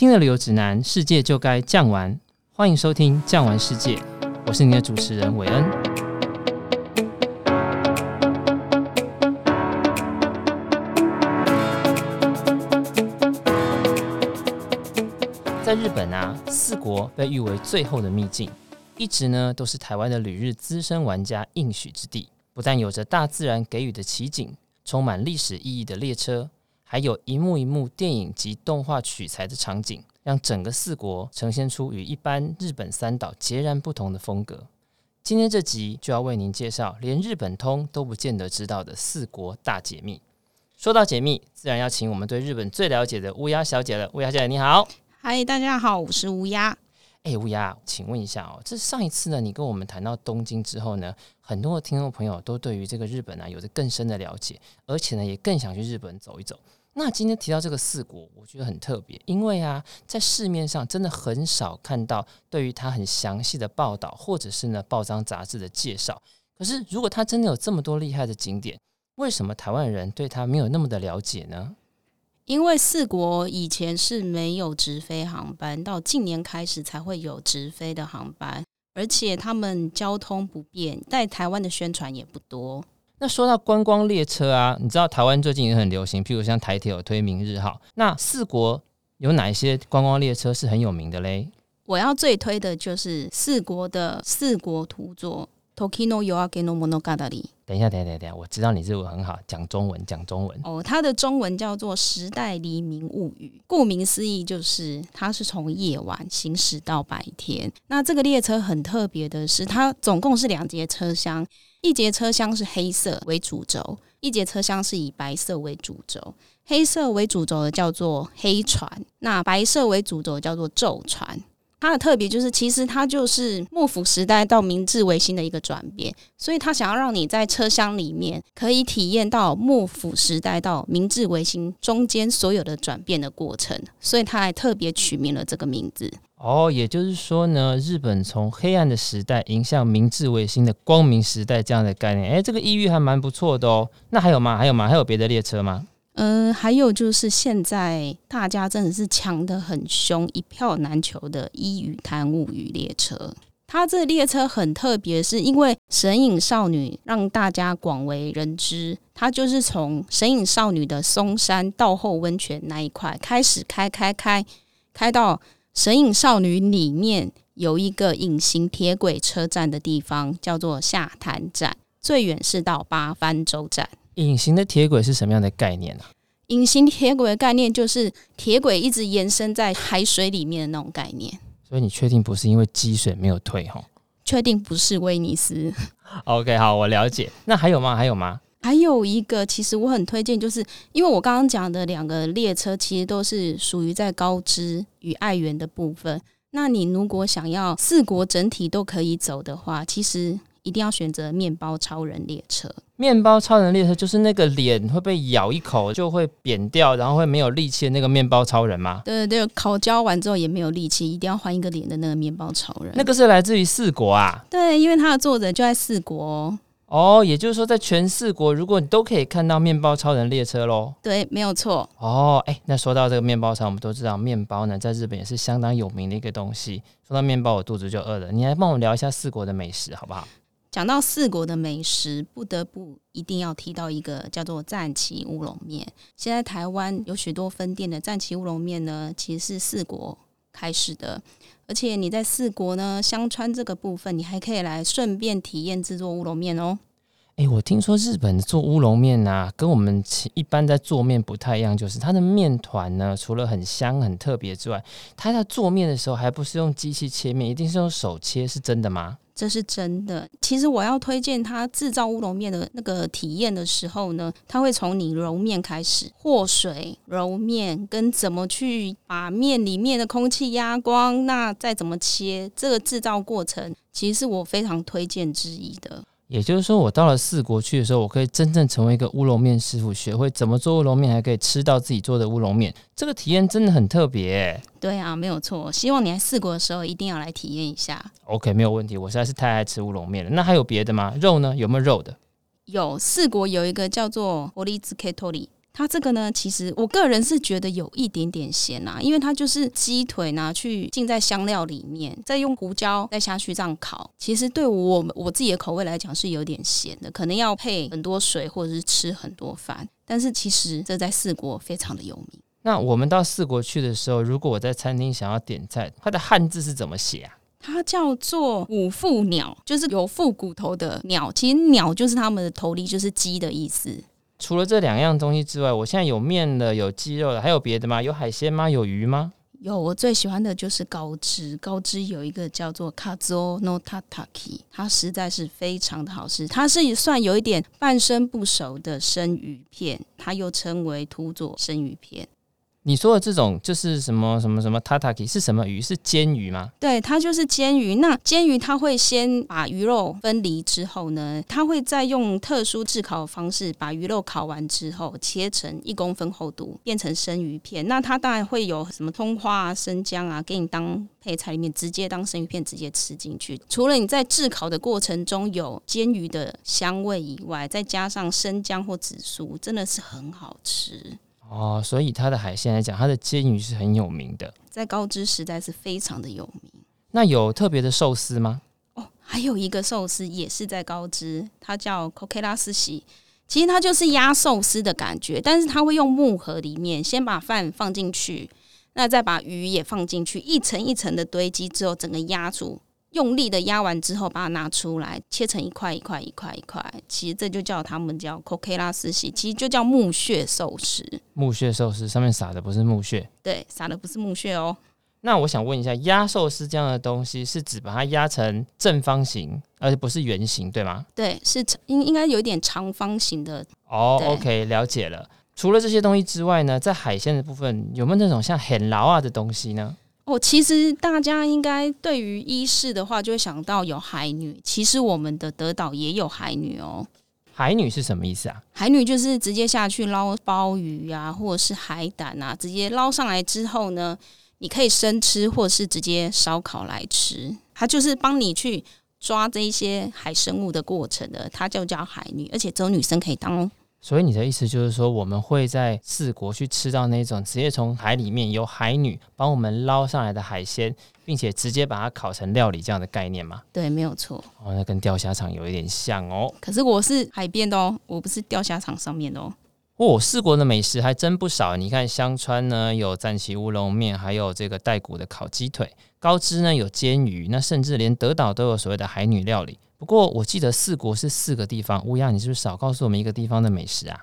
听了旅游指南，世界就该降玩。欢迎收听《降玩世界》，我是你的主持人韦恩。在日本啊，四国被誉为最后的秘境，一直呢都是台湾的旅日资深玩家应许之地。不但有着大自然给予的奇景，充满历史意义的列车，还有一幕一幕电影及动画取材的场景，让整个四国呈现出与一般日本三岛截然不同的风格。今天这集就要为您介绍连日本通都不见得知道的四国大解密。说到解密，自然要请我们对日本最了解的乌鸦小姐了。乌鸦小姐，你好。嗨，大家好，我是乌鸦。哎，乌鸦，请问一下哦，这上一次呢，你跟我们谈到东京之后呢，很多的听众朋友都对于这个日本啊有着更深的了解，而且呢，也更想去日本走一走。那今天提到这个四国，我觉得很特别，因为啊，在市面上真的很少看到对于它很详细的报道，或者是呢报章杂志的介绍。可是，如果它真的有这么多厉害的景点，为什么台湾人对它没有那么的了解呢？因为四国以前是没有直飞航班，到近年开始才会有直飞的航班，而且他们交通不便，在台湾的宣传也不多。那说到观光列车啊，你知道台湾最近也很流行，譬如像台铁有推明日号，那四国有哪一些观光列车是很有名的嘞？我要最推的就是四国的四国土作。Toki no y o a g e n o Monogatari。等一下，等一下，等一下，我知道你日文很好，讲中文，讲中文。哦，它的中文叫做《时代黎明物语》，顾名思义就是它是从夜晚行驶到白天。那这个列车很特别的是，它总共是两节车厢，一节车厢是黑色为主轴，一节车厢是以白色为主轴。黑色为主轴的叫做黑船，那白色为主轴叫做昼船。它的特别就是，其实它就是幕府时代到明治维新的一个转变，所以他想要让你在车厢里面可以体验到幕府时代到明治维新中间所有的转变的过程，所以他还特别取名了这个名字。哦，也就是说呢，日本从黑暗的时代迎向明治维新的光明时代这样的概念，诶，这个意蕴还蛮不错的哦。那还有吗？还有吗？还有别的列车吗？嗯，还有就是现在大家真的是抢得很凶，一票难求的《伊予滩物语》列车。它这列车很特别，是因为《神隐少女》让大家广为人知。它就是从《神隐少女》的松山道后温泉那一块开始开开开，开到《神隐少女》里面有一个隐形铁轨车站的地方，叫做下滩站，最远是到八幡洲站。隐形的铁轨是什么样的概念呢、啊？隐形铁轨的概念就是铁轨一直延伸在海水里面的那种概念。所以你确定不是因为积水没有退哈？确定不是威尼斯？OK，好，我了解。那还有吗？还有吗？还有一个，其实我很推荐，就是因为我刚刚讲的两个列车，其实都是属于在高知与爱媛的部分。那你如果想要四国整体都可以走的话，其实。一定要选择面包超人列车。面包超人列车就是那个脸会被咬一口就会扁掉，然后会没有力气的那个面包超人吗？对对对，烤焦完之后也没有力气，一定要换一个脸的那个面包超人。那个是来自于四国啊？对，因为它的作者就在四国。哦，也就是说，在全四国，如果你都可以看到面包超人列车喽？对，没有错。哦，哎，那说到这个面包超，我们都知道面包呢，在日本也是相当有名的一个东西。说到面包，我肚子就饿了。你来帮我聊一下四国的美食，好不好？讲到四国的美食，不得不一定要提到一个叫做战旗乌龙面。现在台湾有许多分店的战旗乌龙面呢，其实是四国开始的。而且你在四国呢，香川这个部分，你还可以来顺便体验制作乌龙面哦。哎，我听说日本做乌龙面啊，跟我们一般在做面不太一样，就是它的面团呢，除了很香很特别之外，它在做面的时候还不是用机器切面，一定是用手切，是真的吗？这是真的。其实我要推荐他制造乌龙面的那个体验的时候呢，他会从你揉面开始，和水揉面，跟怎么去把面里面的空气压光，那再怎么切，这个制造过程其实是我非常推荐之一的。也就是说，我到了四国去的时候，我可以真正成为一个乌龙面师傅，学会怎么做乌龙面，还可以吃到自己做的乌龙面，这个体验真的很特别。对啊，没有错。希望你在四国的时候一定要来体验一下。OK，没有问题。我实在是太爱吃乌龙面了。那还有别的吗？肉呢？有没有肉的？有，四国有一个叫做 Orizuke Tori，它这个呢，其实我个人是觉得有一点点咸啊，因为它就是鸡腿拿去浸在香料里面，再用胡椒再下去这样烤。其实对我我自己的口味来讲是有点咸的，可能要配很多水或者是吃很多饭。但是其实这在四国非常的有名。那我们到四国去的时候，如果我在餐厅想要点菜，它的汉字是怎么写啊？它叫做五腹鸟，就是有腹骨头的鸟。其实鸟就是它们的头里，就是鸡的意思。除了这两样东西之外，我现在有面的，有鸡肉的，还有别的吗？有海鲜吗？有鱼吗？有，我最喜欢的就是高脂。高脂有一个叫做 Kazuo no Tataki，它实在是非常的好吃。它是算有一点半生不熟的生鱼片，它又称为土佐生鱼片。你说的这种就是什么什么什么 tataki 是什么鱼？是煎鱼吗？对，它就是煎鱼。那煎鱼它会先把鱼肉分离之后呢，它会再用特殊炙烤的方式把鱼肉烤完之后切成一公分厚度，变成生鱼片。那它当然会有什么葱花啊、生姜啊，给你当配菜里面直接当生鱼片直接吃进去。除了你在炙烤的过程中有煎鱼的香味以外，再加上生姜或紫苏，真的是很好吃。哦，所以它的海鲜来讲，它的煎鱼是很有名的，在高知时代是非常的有名。那有特别的寿司吗？哦，还有一个寿司也是在高知，它叫 Kokera Sushi。其实它就是压寿司的感觉，但是它会用木盒里面先把饭放进去，那再把鱼也放进去，一层一层的堆积之后，整个压住。用力的压完之后，把它拿出来，切成一块一块一块一块。其实这就叫他们叫 kokera sushi，其实就叫木屑寿司。木屑寿司上面撒的不是木屑，对，撒的不是木屑哦。那我想问一下，压寿司这样的东西是指把它压成正方形，而不是圆形，对吗？对，是应应该有点长方形的。哦，OK，了解了。除了这些东西之外呢，在海鲜的部分有没有那种像很牢啊的东西呢？哦，其实大家应该对于伊势的话，就会想到有海女。其实我们的德岛也有海女哦。海女是什么意思啊？海女就是直接下去捞鲍鱼啊，或者是海胆啊，直接捞上来之后呢，你可以生吃，或者是直接烧烤来吃。它就是帮你去抓这一些海生物的过程的，它就叫海女，而且只有女生可以当哦。所以你的意思就是说，我们会在四国去吃到那种直接从海里面由海女帮我们捞上来的海鲜，并且直接把它烤成料理这样的概念吗？对，没有错。哦，那跟钓虾场有一点像哦。可是我是海边的哦，我不是钓虾场上面的哦。哦，四国的美食还真不少。你看香川呢有赞岐乌龙面，还有这个带骨的烤鸡腿；高知呢有煎鱼，那甚至连德岛都有所谓的海女料理。不过我记得四国是四个地方，乌鸦，你是不是少告诉我们一个地方的美食啊？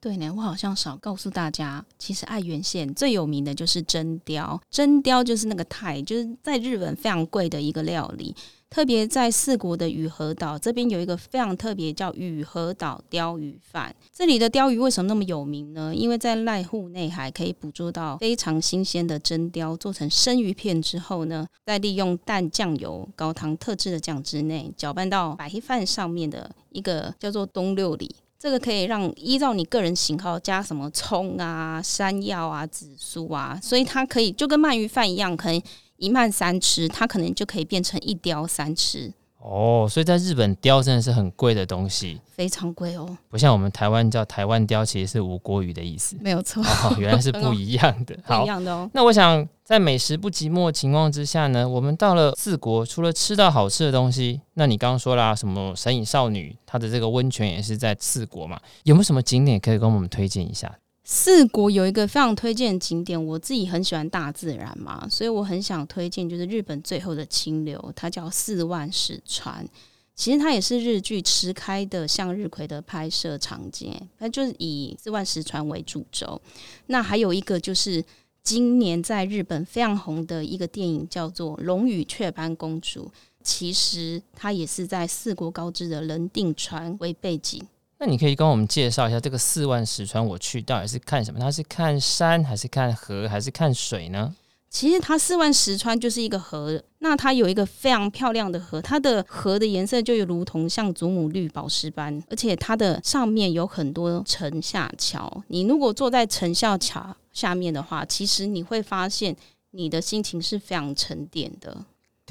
对呢，我好像少告诉大家，其实爱媛县最有名的就是真鲷，真鲷就是那个泰，就是在日本非常贵的一个料理。特别在四国的宇和岛这边有一个非常特别，叫宇和岛鯛鱼饭。这里的鯛鱼为什么那么有名呢？因为在濑户内海可以捕捉到非常新鲜的真鯛，做成生鱼片之后呢，再利用淡酱油、高汤特制的酱汁内搅拌到白饭上面的一个叫做东六里。这个可以让依照你个人喜好加什么葱啊、山药啊、紫苏啊，所以它可以就跟鳗鱼饭一样，可以。一慢三吃，它可能就可以变成一鯛三吃哦。所以在日本，鯛真的是很贵的东西，非常贵哦。不像我们台湾叫台湾鯛，其实是吴郭鱼的意思，没有错。哦，原来是不一样的，好不一样的哦。那我想在美食不寂寞的情况之下呢，我们到了四国，除了吃到好吃的东西，那你刚刚说啦，什么神隐少女，它的这个温泉也是在四国嘛？有没有什么景点可以跟我们推荐一下？四国有一个非常推荐的景点，我自己很喜欢大自然嘛，所以我很想推荐，就是日本最后的清流，它叫四万石川。其实它也是日剧《池开的向日葵》的拍摄场景，它就是以四万石川为主轴。那还有一个就是今年在日本非常红的一个电影，叫做《龙与雀斑公主》，其实它也是在四国高知的人定川为背景。那你可以跟我们介绍一下这个四万石川，我去到底是看什么？它是看山，还是看河，还是看水呢？其实它四万石川就是一个河，那它有一个非常漂亮的河，它的河的颜色就有如同像祖母绿宝石般，而且它的上面有很多城下桥。你如果坐在城下桥下面的话，其实你会发现你的心情是非常沉淀的。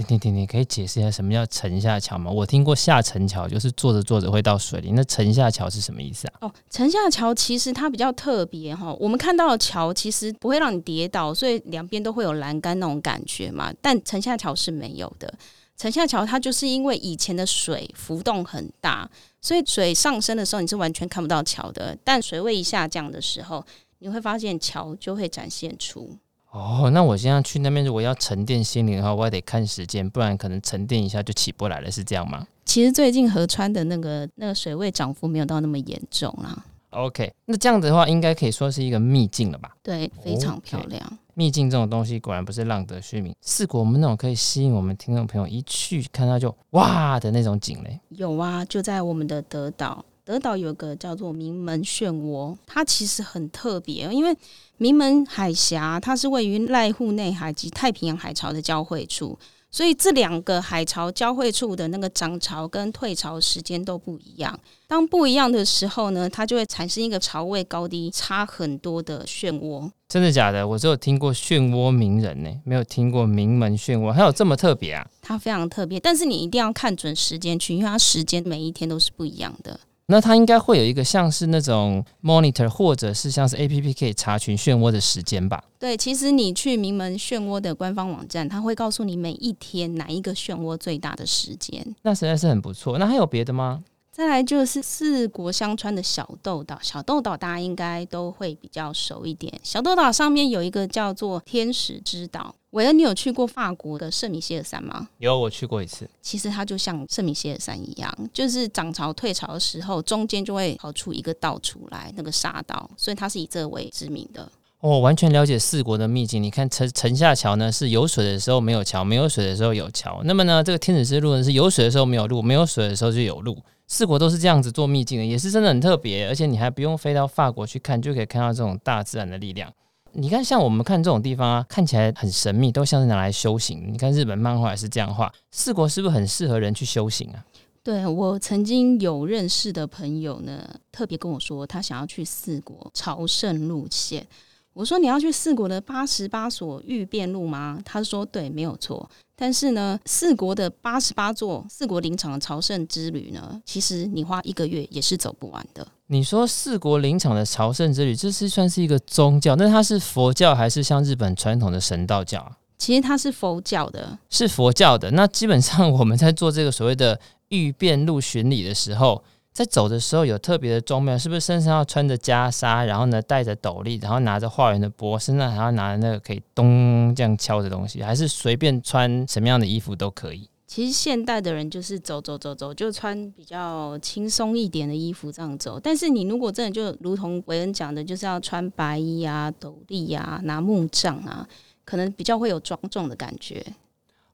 停停停，你可以解释一下什么叫沉下桥吗？我听过下沉桥，就是坐着坐着会到水里。那沉下桥是什么意思啊？哦，沉下桥其实它比较特别哈。我们看到的桥其实不会让你跌倒，所以两边都会有栏杆那种感觉嘛。但沉下桥是没有的。沉下桥它就是因为以前的水浮动很大，所以水上升的时候你是完全看不到桥的。但水位一下降的时候，你会发现桥就会展现出。哦，那我现在去那边，如果要沉淀心灵的话，我也得看时间，不然可能沉淀一下就起不来了，是这样吗？其实最近河川的那个那个水位涨幅没有到那么严重啦。OK，那这样子的话，应该可以说是一个秘境了吧？对，非常漂亮。Okay. 秘境这种东西果然不是浪得虚名。四国我们那种可以吸引我们听众朋友一去看到就哇的那种景嘞，有啊，就在我们的德岛。德岛有个叫做名门漩涡，它其实很特别，因为名门海峡它是位于濑户内海及太平洋海潮的交汇处，所以这两个海潮交汇处的那个涨潮跟退潮时间都不一样。当不一样的时候呢，它就会产生一个潮位高低差很多的漩涡。真的假的？我只有听过漩涡名人呢，没有听过名门漩涡，还有这么特别啊？它非常特别，但是你一定要看准时间去，因为它时间每一天都是不一样的。那它应该会有一个像是那种 monitor，或者是像是 APP 可以查询漩涡的时间吧？对，其实你去名门漩涡的官方网站，它会告诉你每一天哪一个漩涡最大的时间。那实在是很不错。那还有别的吗？再来就是四国相川的小豆岛，小豆岛大家应该都会比较熟一点。小豆岛上面有一个叫做天使之岛。韦恩，你有去过法国的圣米歇尔山吗？有，我去过一次。其实它就像圣米歇尔山一样，就是涨潮退潮的时候，中间就会跑出一个道出来，那个沙岛，所以它是以这为知名的。我、哦、完全了解四国的秘境。你看城城下桥呢，是有水的时候没有桥，没有水的时候有桥。那么呢，这个天使之路呢，是有水的时候没有路，没有水的时候就有路。四国都是这样子做秘境的，也是真的很特别，而且你还不用飞到法国去看，就可以看到这种大自然的力量。你看，像我们看这种地方啊，看起来很神秘，都像是拿来修行。你看日本漫画也是这样画，四国是不是很适合人去修行啊？对，我曾经有认识的朋友呢，特别跟我说，他想要去四国朝圣路线。我说，你要去四国的八十八所御遍路吗？他说对，没有错。但是呢，四国的八十八座四国林场的朝圣之旅呢，其实你花一个月也是走不完的。你说四国林场的朝圣之旅，这是算是一个宗教？那它是佛教还是像日本传统的神道教啊？其实它是佛教的，是佛教的。那基本上我们在做这个所谓的御遍路巡礼的时候。在走的时候有特别的装备，是不是身上要穿着袈裟，然后呢戴着斗笠，然后拿着化缘的钵，身上还要拿那个可以咚这样敲的东西，还是随便穿什么样的衣服都可以？其实现代的人就是走走走走，就穿比较轻松一点的衣服这样走。但是你如果真的就如同维恩讲的，就是要穿白衣啊、斗笠啊、拿木杖啊，可能比较会有庄重的感觉。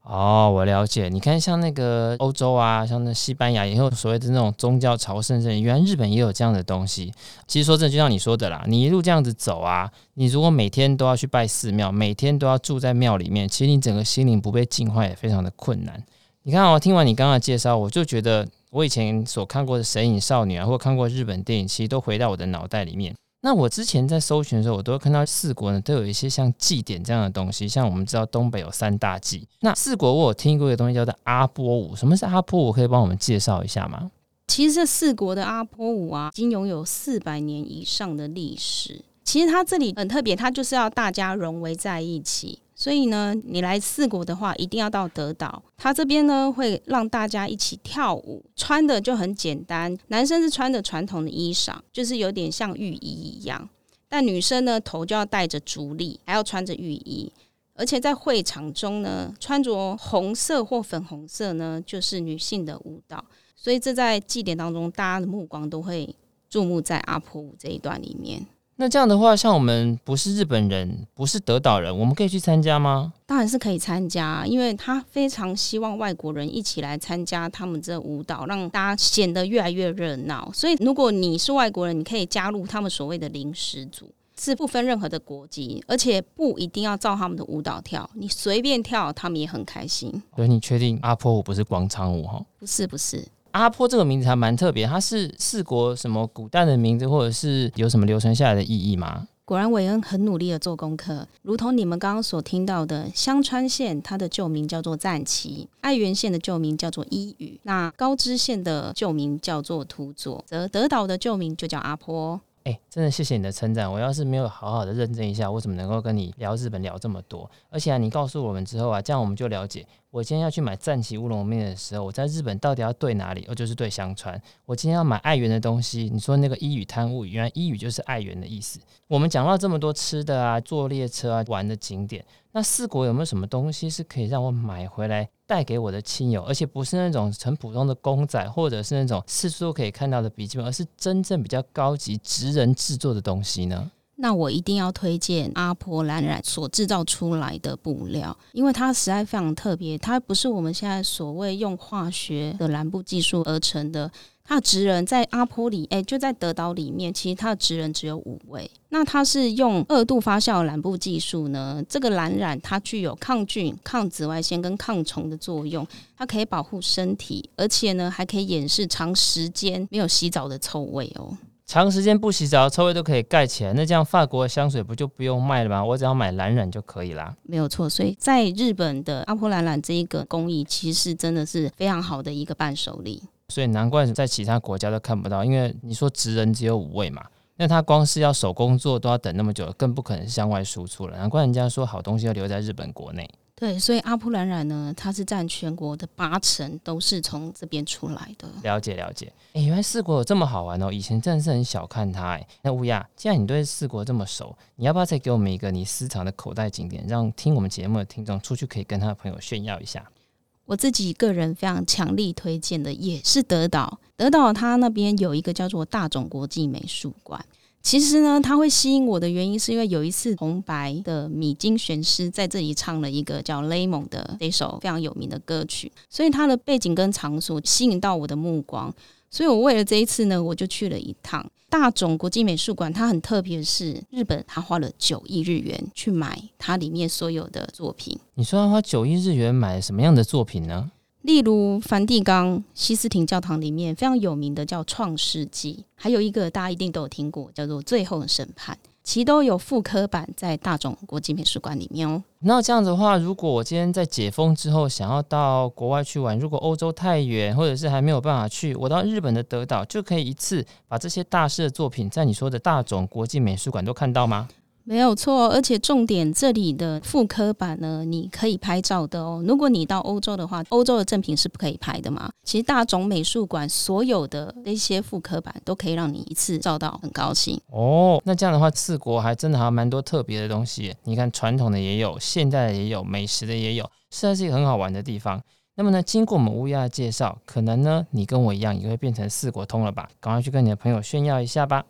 哦，我了解。你看，像那个欧洲啊，像那西班牙，也有所谓的那种宗教朝圣者。原来日本也有这样的东西。其实说真的，就像你说的啦，你一路这样子走啊，你如果每天都要去拜寺庙，每天都要住在庙里面，其实你整个心灵不被净化也非常的困难。你看哦，听完你刚刚的介绍，我就觉得我以前所看过的神隐少女啊，或看过日本电影，其实都回到我的脑袋里面。那我之前在搜寻的时候，我都会看到四国呢，都有一些像祭典这样的东西。像我们知道东北有三大祭，那四国我有听过一个东西叫做阿波舞。什么是阿波舞？可以帮我们介绍一下吗？其实这四国的阿波舞啊，已经拥有四百年以上的历史。其实它这里很特别，它就是要大家融为在一起。所以呢，你来四国的话，一定要到德岛。他这边呢，会让大家一起跳舞，穿的就很简单。男生是穿的传统的衣裳，就是有点像浴衣一样。但女生呢，头就要戴着竹笠，还要穿着浴衣。而且在会场中呢，穿着红色或粉红色呢，就是女性的舞蹈。所以这在祭典当中，大家的目光都会注目在阿婆舞这一段里面。那这样的话，像我们不是日本人，不是德岛人，我们可以去参加吗？当然是可以参加，因为他非常希望外国人一起来参加他们这舞蹈，让大家显得越来越热闹。所以，如果你是外国人，你可以加入他们所谓的临时组，是不分任何的国籍，而且不一定要照他们的舞蹈跳，你随便跳，他们也很开心。所以，你确定阿婆舞不是广场舞？哈，不是，不是。阿波这个名字还蛮特别，它是四国什么古代的名字，或者是有什么流传下来的意义吗？果然，韦恩很努力的做功课，如同你们刚刚所听到的，香川县它的旧名叫做赞岐，爱媛县的旧名叫做伊予，那高知县的旧名叫做土佐，则德岛的旧名就叫阿波。哎、真的谢谢你的称赞。我要是没有好好的认证一下，我怎么能够跟你聊日本聊这么多？而且啊，你告诉我们之后啊，这样我们就了解，我今天要去买战旗乌龙面的时候，我在日本到底要对哪里？哦，就是对香川。我今天要买爱媛的东西，你说那个伊予滩物语，原来伊予就是爱媛的意思。我们讲到这么多吃的啊，坐列车啊，玩的景点。那四国有没有什么东西是可以让我买回来带给我的亲友，而且不是那种很普通的公仔，或者是那种四处都可以看到的笔记本，而是真正比较高级、职人制作的东西呢？那我一定要推荐阿婆蓝染所制造出来的布料，因为它实在非常特别，它不是我们现在所谓用化学的蓝布技术而成的。它的职人在阿波里，哎，就在德岛里面，其实它的职人只有五位。那它是用二度发酵染布技术呢，这个蓝染它具有抗菌、抗紫外线跟抗虫的作用，它可以保护身体，而且呢还可以掩饰长时间没有洗澡的臭味哦。长时间不洗澡，臭味都可以盖起来，那这样法国的香水不就不用卖了吗？我只要买蓝染就可以啦。没有错，所以在日本的阿波蓝染这一个工艺，其实真的是非常好的一个伴手礼。所以难怪在其他国家都看不到，因为你说职人只有五位嘛，那他光是要手工做都要等那么久，更不可能向外输出了。难怪人家说好东西要留在日本国内。对，所以阿普兰染呢，它是占全国的八成都是从这边出来的。了解了解，哎，原来四国有这么好玩哦！以前真的是很小看它哎。那乌鸦，既然你对四国这么熟，你要不要再给我们一个你私藏的口袋景点，让听我们节目的听众出去可以跟他的朋友炫耀一下？我自己个人非常强力推荐的也是德岛，德岛它那边有一个叫做大冢国际美术馆。其实呢，它会吸引我的原因是因为有一次红白的米津玄师在这里唱了一个叫《Lemon》的这首非常有名的歌曲，所以它的背景跟场所吸引到我的目光。所以我为了这一次呢，我就去了一趟大冢国际美术馆。它很特别，是日本，他花了九亿日元去买它里面所有的作品。你说他花九亿日元买什么样的作品呢？例如梵蒂冈西斯廷教堂里面非常有名的叫《创世纪》，还有一个大家一定都有听过，叫做《最后的审判》。其都有复刻版在大众国际美术馆里面哦。那这样子的话，如果我今天在解封之后想要到国外去玩，如果欧洲太远，或者是还没有办法去，我到日本的德岛就可以一次把这些大师的作品在你说的大众国际美术馆都看到吗？没有错，而且重点这里的复刻版呢，你可以拍照的哦。如果你到欧洲的话，欧洲的正品是不可以拍的嘛。其实大塚美术馆所有的那些复刻版都可以让你一次照到，很高兴哦。那这样的话，四国还真的还蛮多特别的东西。你看，传统的也有，现代的也有，美食的也有，实在是一个很好玩的地方。那么呢，经过我们乌鸦的介绍，可能呢，你跟我一样也会变成四国通了吧？赶快去跟你的朋友炫耀一下吧。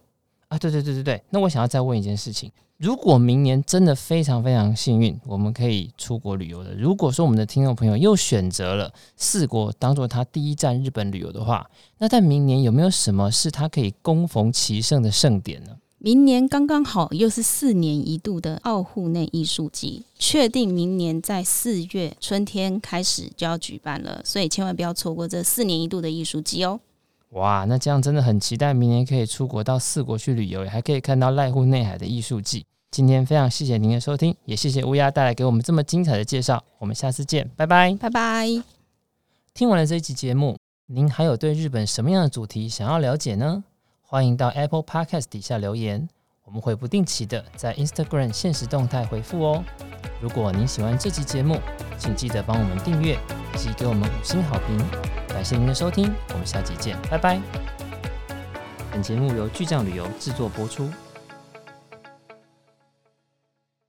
啊，对对对对对，那我想要再问一件事情。如果明年真的非常非常幸运，我们可以出国旅游的。如果说我们的听众朋友又选择了四国当做他第一站日本旅游的话，那在明年有没有什么是他可以恭逢其盛的盛典呢？明年刚刚好又是四年一度的奥户内艺术季，确定明年在四月春天开始就要举办了，所以千万不要错过这四年一度的艺术季哦。哇，那这样真的很期待明年可以出国到四国去旅游，还可以看到濑户内海的艺术季。今天非常谢谢您的收听，也谢谢乌鸦带来给我们这么精彩的介绍。我们下次见，拜拜，拜拜。听完了这一集节目，您还有对日本什么样的主题想要了解呢？欢迎到 Apple Podcast 底下留言，我们会不定期的在 Instagram 限时动态回复哦。如果您喜欢这集节目，请记得帮我们订阅以及给我们五星好评。感谢您的收听，我们下集见，拜拜。本节目由巨匠旅游制作播出。